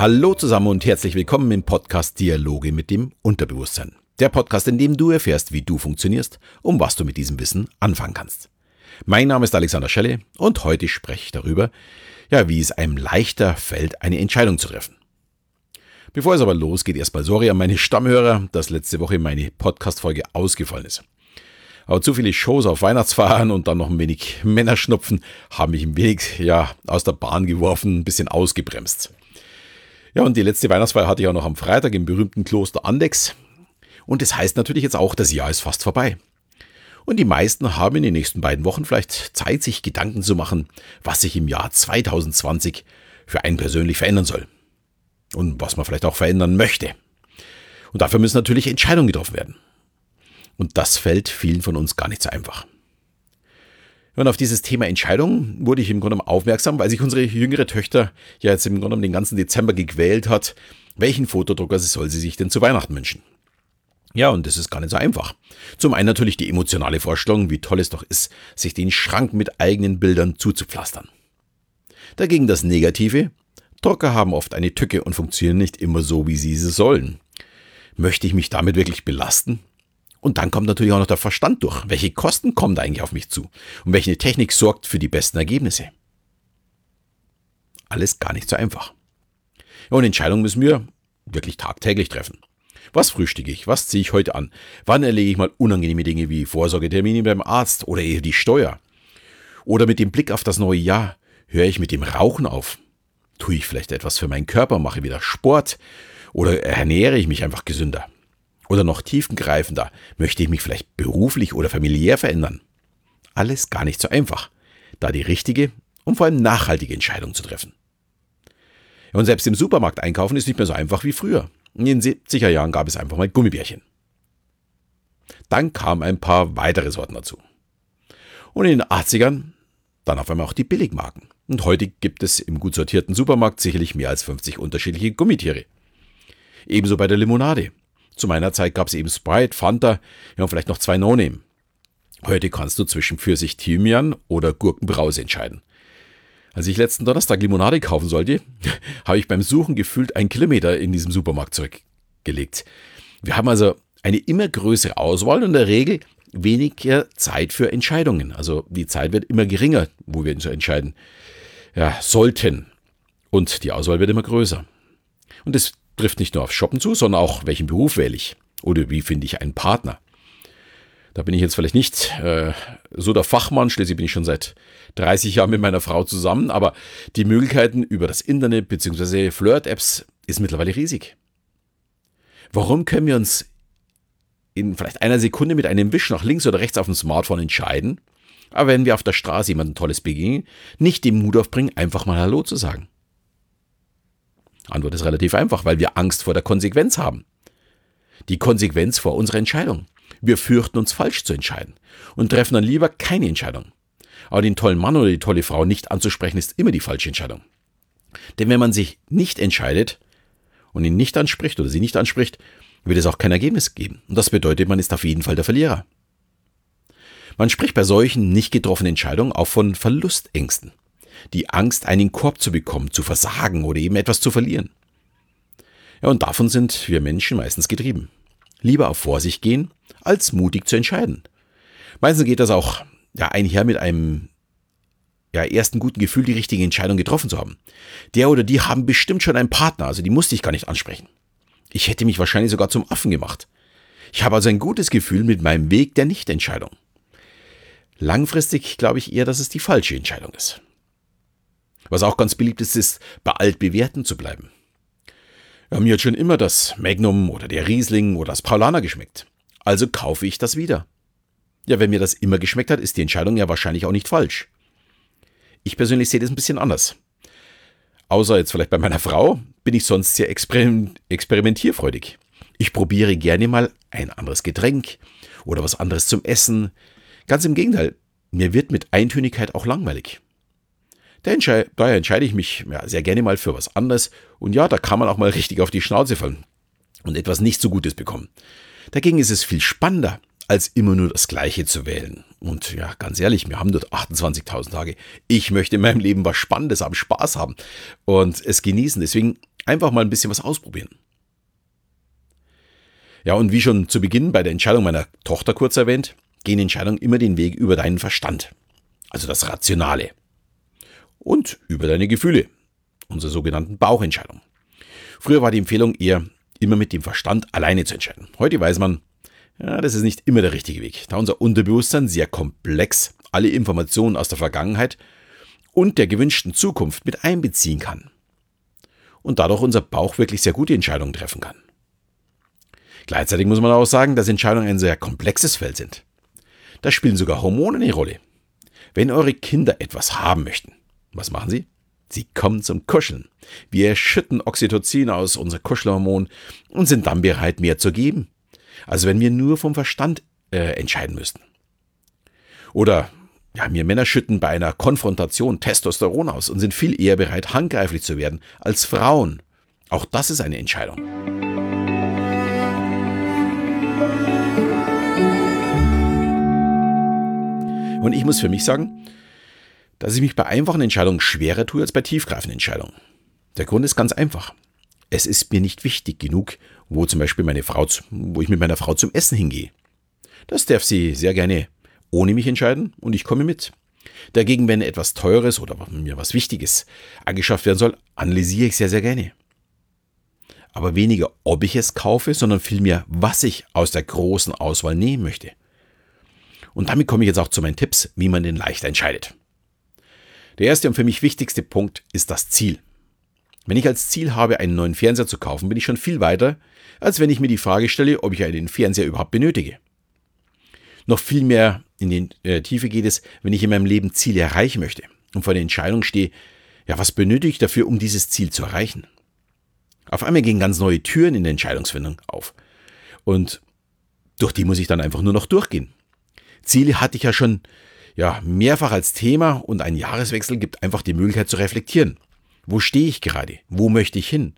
Hallo zusammen und herzlich willkommen im Podcast Dialoge mit dem Unterbewusstsein. Der Podcast, in dem du erfährst, wie du funktionierst und was du mit diesem Wissen anfangen kannst. Mein Name ist Alexander Schelle und heute spreche ich darüber, ja, wie es einem leichter fällt, eine Entscheidung zu treffen. Bevor es aber losgeht, erstmal sorry an meine Stammhörer, dass letzte Woche meine Podcast-Folge ausgefallen ist. Aber zu viele Shows auf Weihnachtsfeiern und dann noch ein wenig Männerschnupfen haben mich ein wenig ja, aus der Bahn geworfen, ein bisschen ausgebremst. Ja, und die letzte Weihnachtsfeier hatte ich auch noch am Freitag im berühmten Kloster Andex. Und das heißt natürlich jetzt auch, das Jahr ist fast vorbei. Und die meisten haben in den nächsten beiden Wochen vielleicht Zeit, sich Gedanken zu machen, was sich im Jahr 2020 für einen persönlich verändern soll. Und was man vielleicht auch verändern möchte. Und dafür müssen natürlich Entscheidungen getroffen werden. Und das fällt vielen von uns gar nicht so einfach. Und auf dieses Thema Entscheidung wurde ich im Grunde aufmerksam, weil sich unsere jüngere Töchter ja jetzt im Grunde den ganzen Dezember gequält hat, welchen Fotodrucker soll sie sich denn zu Weihnachten wünschen. Ja, und das ist gar nicht so einfach. Zum einen natürlich die emotionale Vorstellung, wie toll es doch ist, sich den Schrank mit eigenen Bildern zuzupflastern. Dagegen das Negative, Drucker haben oft eine Tücke und funktionieren nicht immer so, wie sie sie sollen. Möchte ich mich damit wirklich belasten? Und dann kommt natürlich auch noch der Verstand durch. Welche Kosten kommen da eigentlich auf mich zu? Und welche Technik sorgt für die besten Ergebnisse? Alles gar nicht so einfach. Und Entscheidungen müssen wir wirklich tagtäglich treffen. Was frühstücke ich? Was ziehe ich heute an? Wann erlege ich mal unangenehme Dinge wie Vorsorgetermine beim Arzt oder eher die Steuer? Oder mit dem Blick auf das neue Jahr höre ich mit dem Rauchen auf? Tue ich vielleicht etwas für meinen Körper, mache wieder Sport oder ernähre ich mich einfach gesünder? Oder noch tiefengreifender, möchte ich mich vielleicht beruflich oder familiär verändern? Alles gar nicht so einfach, da die richtige und vor allem nachhaltige Entscheidung zu treffen. Und selbst im Supermarkt einkaufen ist nicht mehr so einfach wie früher. In den 70er Jahren gab es einfach mal Gummibärchen. Dann kamen ein paar weitere Sorten dazu. Und in den 80ern dann auf einmal auch die Billigmarken. Und heute gibt es im gut sortierten Supermarkt sicherlich mehr als 50 unterschiedliche Gummitiere. Ebenso bei der Limonade. Zu meiner Zeit gab es eben Sprite, Fanta, ja, und vielleicht noch zwei No-Name. Heute kannst du zwischen Pfirsich Thymian oder Gurkenbrause entscheiden. Als ich letzten Donnerstag Limonade kaufen sollte, habe ich beim Suchen gefühlt einen Kilometer in diesem Supermarkt zurückgelegt. Wir haben also eine immer größere Auswahl und in der Regel weniger Zeit für Entscheidungen. Also die Zeit wird immer geringer, wo wir uns entscheiden ja, sollten. Und die Auswahl wird immer größer. Und das trifft nicht nur auf Shoppen zu, sondern auch, welchen Beruf wähle ich oder wie finde ich einen Partner. Da bin ich jetzt vielleicht nicht äh, so der Fachmann, schließlich bin ich schon seit 30 Jahren mit meiner Frau zusammen, aber die Möglichkeiten über das Internet bzw. Flirt-Apps ist mittlerweile riesig. Warum können wir uns in vielleicht einer Sekunde mit einem Wisch nach links oder rechts auf dem Smartphone entscheiden, aber wenn wir auf der Straße jemandem Tolles begegnen, nicht den Mut aufbringen, einfach mal Hallo zu sagen? Antwort ist relativ einfach, weil wir Angst vor der Konsequenz haben. Die Konsequenz vor unserer Entscheidung. Wir fürchten uns falsch zu entscheiden und treffen dann lieber keine Entscheidung. Aber den tollen Mann oder die tolle Frau nicht anzusprechen, ist immer die falsche Entscheidung. Denn wenn man sich nicht entscheidet und ihn nicht anspricht oder sie nicht anspricht, wird es auch kein Ergebnis geben. Und das bedeutet, man ist auf jeden Fall der Verlierer. Man spricht bei solchen nicht getroffenen Entscheidungen auch von Verlustängsten die Angst, einen Korb zu bekommen, zu versagen oder eben etwas zu verlieren. Ja, und davon sind wir Menschen meistens getrieben. Lieber auf Vorsicht gehen, als mutig zu entscheiden. Meistens geht das auch ja, einher mit einem ja, ersten guten Gefühl, die richtige Entscheidung getroffen zu haben. Der oder die haben bestimmt schon einen Partner, also die musste ich gar nicht ansprechen. Ich hätte mich wahrscheinlich sogar zum Affen gemacht. Ich habe also ein gutes Gefühl mit meinem Weg der Nichtentscheidung. Langfristig glaube ich eher, dass es die falsche Entscheidung ist. Was auch ganz beliebt ist, ist bei altbewährten zu bleiben. Ja, mir hat schon immer das Magnum oder der Riesling oder das Paulaner geschmeckt. Also kaufe ich das wieder. Ja, wenn mir das immer geschmeckt hat, ist die Entscheidung ja wahrscheinlich auch nicht falsch. Ich persönlich sehe das ein bisschen anders. Außer jetzt vielleicht bei meiner Frau bin ich sonst sehr experimentierfreudig. Ich probiere gerne mal ein anderes Getränk oder was anderes zum Essen. Ganz im Gegenteil, mir wird mit Eintönigkeit auch langweilig. Entschei daher entscheide ich mich ja, sehr gerne mal für was anderes. Und ja, da kann man auch mal richtig auf die Schnauze fallen und etwas nicht so Gutes bekommen. Dagegen ist es viel spannender, als immer nur das Gleiche zu wählen. Und ja, ganz ehrlich, wir haben dort 28.000 Tage. Ich möchte in meinem Leben was Spannendes haben, Spaß haben und es genießen. Deswegen Einfach mal ein bisschen was ausprobieren. Ja, und wie schon zu Beginn bei der Entscheidung meiner Tochter kurz erwähnt, gehen Entscheidungen immer den Weg über deinen Verstand, also das Rationale. Und über deine Gefühle, unsere sogenannten Bauchentscheidungen. Früher war die Empfehlung eher, immer mit dem Verstand alleine zu entscheiden. Heute weiß man, ja, das ist nicht immer der richtige Weg, da unser Unterbewusstsein sehr komplex alle Informationen aus der Vergangenheit und der gewünschten Zukunft mit einbeziehen kann. Und dadurch unser Bauch wirklich sehr gute Entscheidungen treffen kann. Gleichzeitig muss man auch sagen, dass Entscheidungen ein sehr komplexes Feld sind. Da spielen sogar Hormone eine Rolle. Wenn eure Kinder etwas haben möchten, was machen sie? Sie kommen zum Kuscheln. Wir schütten Oxytocin aus, unser Kuschelhormon, und sind dann bereit, mehr zu geben. Also wenn wir nur vom Verstand äh, entscheiden müssten. Oder ja, wir Männer schütten bei einer Konfrontation Testosteron aus und sind viel eher bereit, handgreiflich zu werden als Frauen. Auch das ist eine Entscheidung. Und ich muss für mich sagen, dass ich mich bei einfachen Entscheidungen schwerer tue als bei tiefgreifenden Entscheidungen. Der Grund ist ganz einfach. Es ist mir nicht wichtig genug, wo zum Beispiel meine Frau, wo ich mit meiner Frau zum Essen hingehe. Das darf sie sehr gerne ohne mich entscheiden und ich komme mit. Dagegen, wenn etwas Teures oder mir was Wichtiges angeschafft werden soll, analysiere ich sehr, sehr gerne. Aber weniger, ob ich es kaufe, sondern vielmehr, was ich aus der großen Auswahl nehmen möchte. Und damit komme ich jetzt auch zu meinen Tipps, wie man den leicht entscheidet. Der erste und für mich wichtigste Punkt ist das Ziel. Wenn ich als Ziel habe, einen neuen Fernseher zu kaufen, bin ich schon viel weiter, als wenn ich mir die Frage stelle, ob ich einen Fernseher überhaupt benötige. Noch viel mehr in die äh, Tiefe geht es, wenn ich in meinem Leben Ziele erreichen möchte und vor der Entscheidung stehe, ja, was benötige ich dafür, um dieses Ziel zu erreichen? Auf einmal gehen ganz neue Türen in der Entscheidungsfindung auf. Und durch die muss ich dann einfach nur noch durchgehen. Ziele hatte ich ja schon ja, mehrfach als Thema und ein Jahreswechsel gibt einfach die Möglichkeit zu reflektieren. Wo stehe ich gerade? Wo möchte ich hin?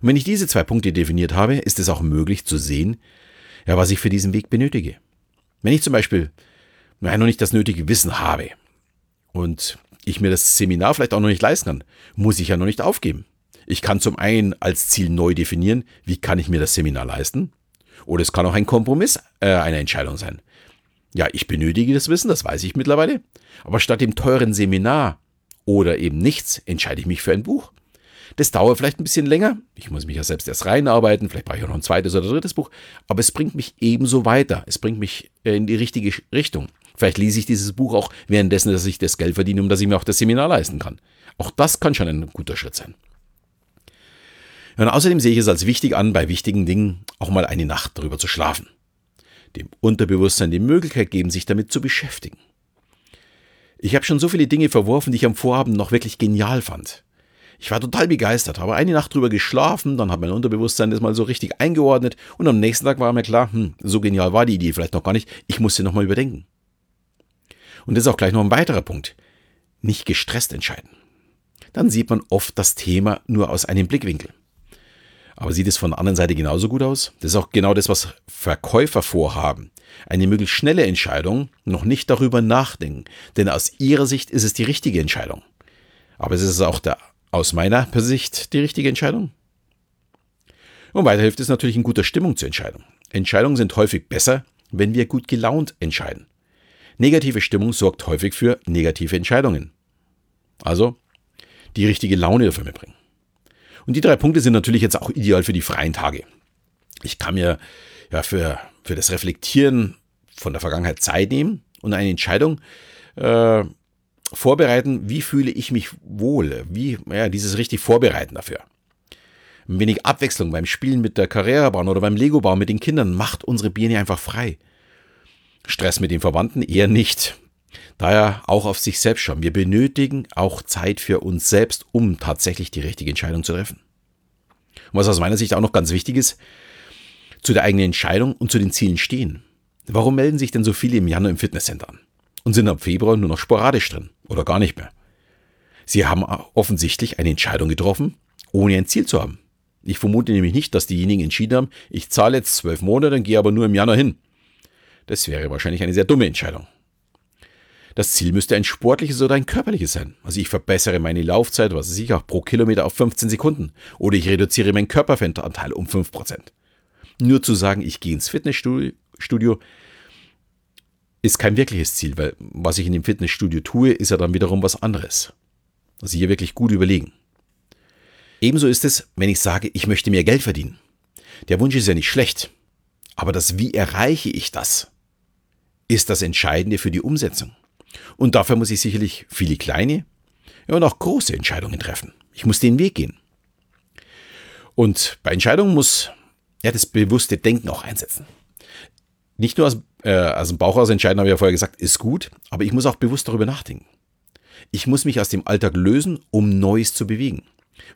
Und wenn ich diese zwei Punkte definiert habe, ist es auch möglich zu sehen, ja, was ich für diesen Weg benötige. Wenn ich zum Beispiel noch nicht das nötige Wissen habe und ich mir das Seminar vielleicht auch noch nicht leisten kann, muss ich ja noch nicht aufgeben. Ich kann zum einen als Ziel neu definieren, wie kann ich mir das Seminar leisten? Oder es kann auch ein Kompromiss äh, eine Entscheidung sein. Ja, ich benötige das Wissen, das weiß ich mittlerweile. Aber statt dem teuren Seminar oder eben nichts, entscheide ich mich für ein Buch. Das dauert vielleicht ein bisschen länger. Ich muss mich ja selbst erst reinarbeiten. Vielleicht brauche ich auch noch ein zweites oder drittes Buch. Aber es bringt mich ebenso weiter. Es bringt mich äh, in die richtige Richtung. Vielleicht lese ich dieses Buch auch währenddessen, dass ich das Geld verdiene, um dass ich mir auch das Seminar leisten kann. Auch das kann schon ein guter Schritt sein. Und außerdem sehe ich es als wichtig an, bei wichtigen Dingen auch mal eine Nacht darüber zu schlafen. Dem Unterbewusstsein die Möglichkeit geben, sich damit zu beschäftigen. Ich habe schon so viele Dinge verworfen, die ich am Vorabend noch wirklich genial fand. Ich war total begeistert, habe eine Nacht drüber geschlafen, dann hat mein Unterbewusstsein das mal so richtig eingeordnet und am nächsten Tag war mir klar, hm, so genial war die Idee vielleicht noch gar nicht, ich muss sie nochmal überdenken. Und das ist auch gleich noch ein weiterer Punkt. Nicht gestresst entscheiden. Dann sieht man oft das Thema nur aus einem Blickwinkel. Aber sieht es von der anderen Seite genauso gut aus? Das ist auch genau das, was Verkäufer vorhaben. Eine möglichst schnelle Entscheidung, noch nicht darüber nachdenken. Denn aus ihrer Sicht ist es die richtige Entscheidung. Aber es ist auch der aus meiner Sicht die richtige Entscheidung? Und weiter hilft es natürlich in guter Stimmung zur Entscheidung. Entscheidungen sind häufig besser, wenn wir gut gelaunt entscheiden. Negative Stimmung sorgt häufig für negative Entscheidungen. Also die richtige Laune dafür mitbringen. Und die drei Punkte sind natürlich jetzt auch ideal für die freien Tage. Ich kann mir ja für, für das Reflektieren von der Vergangenheit Zeit nehmen und eine Entscheidung äh, vorbereiten, wie fühle ich mich wohl, wie, ja, dieses richtig vorbereiten dafür. Ein wenig Abwechslung beim Spielen mit der Karrierebahn oder beim Lego-Bau mit den Kindern macht unsere Birne einfach frei. Stress mit den Verwandten eher nicht. Daher auch auf sich selbst schauen. Wir benötigen auch Zeit für uns selbst, um tatsächlich die richtige Entscheidung zu treffen. Und was aus meiner Sicht auch noch ganz wichtig ist, zu der eigenen Entscheidung und zu den Zielen stehen. Warum melden sich denn so viele im Januar im Fitnesscenter an? und sind ab Februar nur noch sporadisch drin oder gar nicht mehr. Sie haben offensichtlich eine Entscheidung getroffen, ohne ein Ziel zu haben. Ich vermute nämlich nicht, dass diejenigen entschieden haben, ich zahle jetzt zwölf Monate und gehe aber nur im Januar hin. Das wäre wahrscheinlich eine sehr dumme Entscheidung. Das Ziel müsste ein sportliches oder ein körperliches sein. Also ich verbessere meine Laufzeit, was weiß ich, auch pro Kilometer auf 15 Sekunden. Oder ich reduziere meinen Körperfettanteil um 5%. Nur zu sagen, ich gehe ins Fitnessstudio, ist kein wirkliches Ziel, weil was ich in dem Fitnessstudio tue, ist ja dann wiederum was anderes. Also hier wirklich gut überlegen. Ebenso ist es, wenn ich sage, ich möchte mehr Geld verdienen. Der Wunsch ist ja nicht schlecht, aber das Wie erreiche ich das, ist das Entscheidende für die Umsetzung. Und dafür muss ich sicherlich viele kleine und auch große Entscheidungen treffen. Ich muss den Weg gehen. Und bei Entscheidungen muss ja, das bewusste Denken auch einsetzen. Nicht nur aus, äh, aus dem Bauch aus entscheiden, habe ich ja vorher gesagt, ist gut, aber ich muss auch bewusst darüber nachdenken. Ich muss mich aus dem Alltag lösen, um Neues zu bewegen.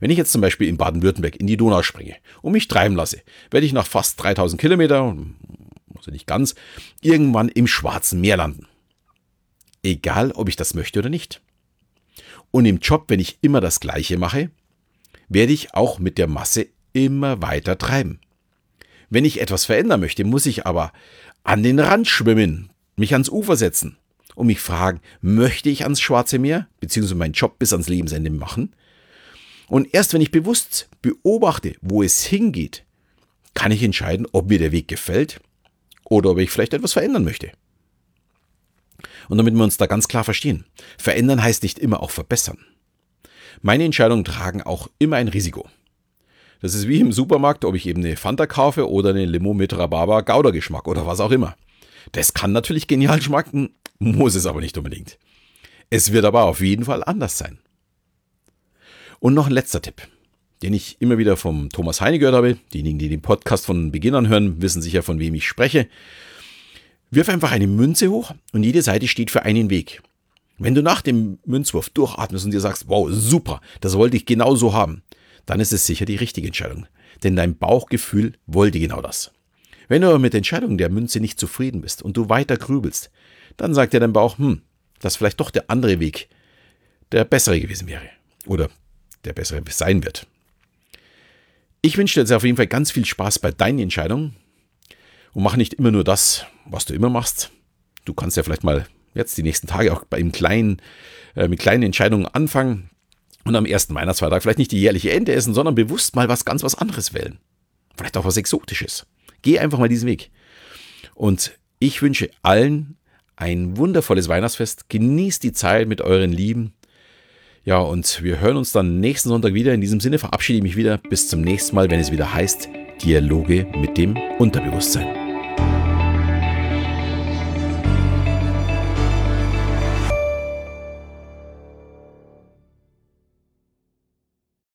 Wenn ich jetzt zum Beispiel in Baden-Württemberg in die Donau springe und mich treiben lasse, werde ich nach fast 3000 Kilometer, also nicht ganz, irgendwann im Schwarzen Meer landen. Egal, ob ich das möchte oder nicht. Und im Job, wenn ich immer das Gleiche mache, werde ich auch mit der Masse immer weiter treiben. Wenn ich etwas verändern möchte, muss ich aber an den Rand schwimmen, mich ans Ufer setzen und mich fragen, möchte ich ans Schwarze Meer, beziehungsweise meinen Job bis ans Lebensende machen? Und erst wenn ich bewusst beobachte, wo es hingeht, kann ich entscheiden, ob mir der Weg gefällt oder ob ich vielleicht etwas verändern möchte. Und damit wir uns da ganz klar verstehen, verändern heißt nicht immer auch verbessern. Meine Entscheidungen tragen auch immer ein Risiko. Das ist wie im Supermarkt, ob ich eben eine Fanta kaufe oder eine Limo mit Rhabarber Gouda-Geschmack oder was auch immer. Das kann natürlich genial schmecken, muss es aber nicht unbedingt. Es wird aber auf jeden Fall anders sein. Und noch ein letzter Tipp, den ich immer wieder vom Thomas Heine gehört habe. Diejenigen, die den Podcast von Beginn an hören, wissen sicher, von wem ich spreche. Wirf einfach eine Münze hoch und jede Seite steht für einen Weg. Wenn du nach dem Münzwurf durchatmest und dir sagst, wow, super, das wollte ich genau so haben, dann ist es sicher die richtige Entscheidung. Denn dein Bauchgefühl wollte genau das. Wenn du aber mit der Entscheidung der Münze nicht zufrieden bist und du weiter grübelst, dann sagt dir dein Bauch, hm, dass vielleicht doch der andere Weg der bessere gewesen wäre. Oder der bessere sein wird. Ich wünsche dir jetzt auf jeden Fall ganz viel Spaß bei deinen Entscheidungen und mach nicht immer nur das, was du immer machst. Du kannst ja vielleicht mal jetzt die nächsten Tage auch bei kleinen, äh, mit kleinen Entscheidungen anfangen und am ersten Weihnachtsfeiertag vielleicht nicht die jährliche Ente essen, sondern bewusst mal was ganz was anderes wählen. Vielleicht auch was Exotisches. Geh einfach mal diesen Weg. Und ich wünsche allen ein wundervolles Weihnachtsfest. Genießt die Zeit mit euren Lieben. Ja, und wir hören uns dann nächsten Sonntag wieder. In diesem Sinne verabschiede ich mich wieder. Bis zum nächsten Mal, wenn es wieder heißt Dialoge mit dem Unterbewusstsein.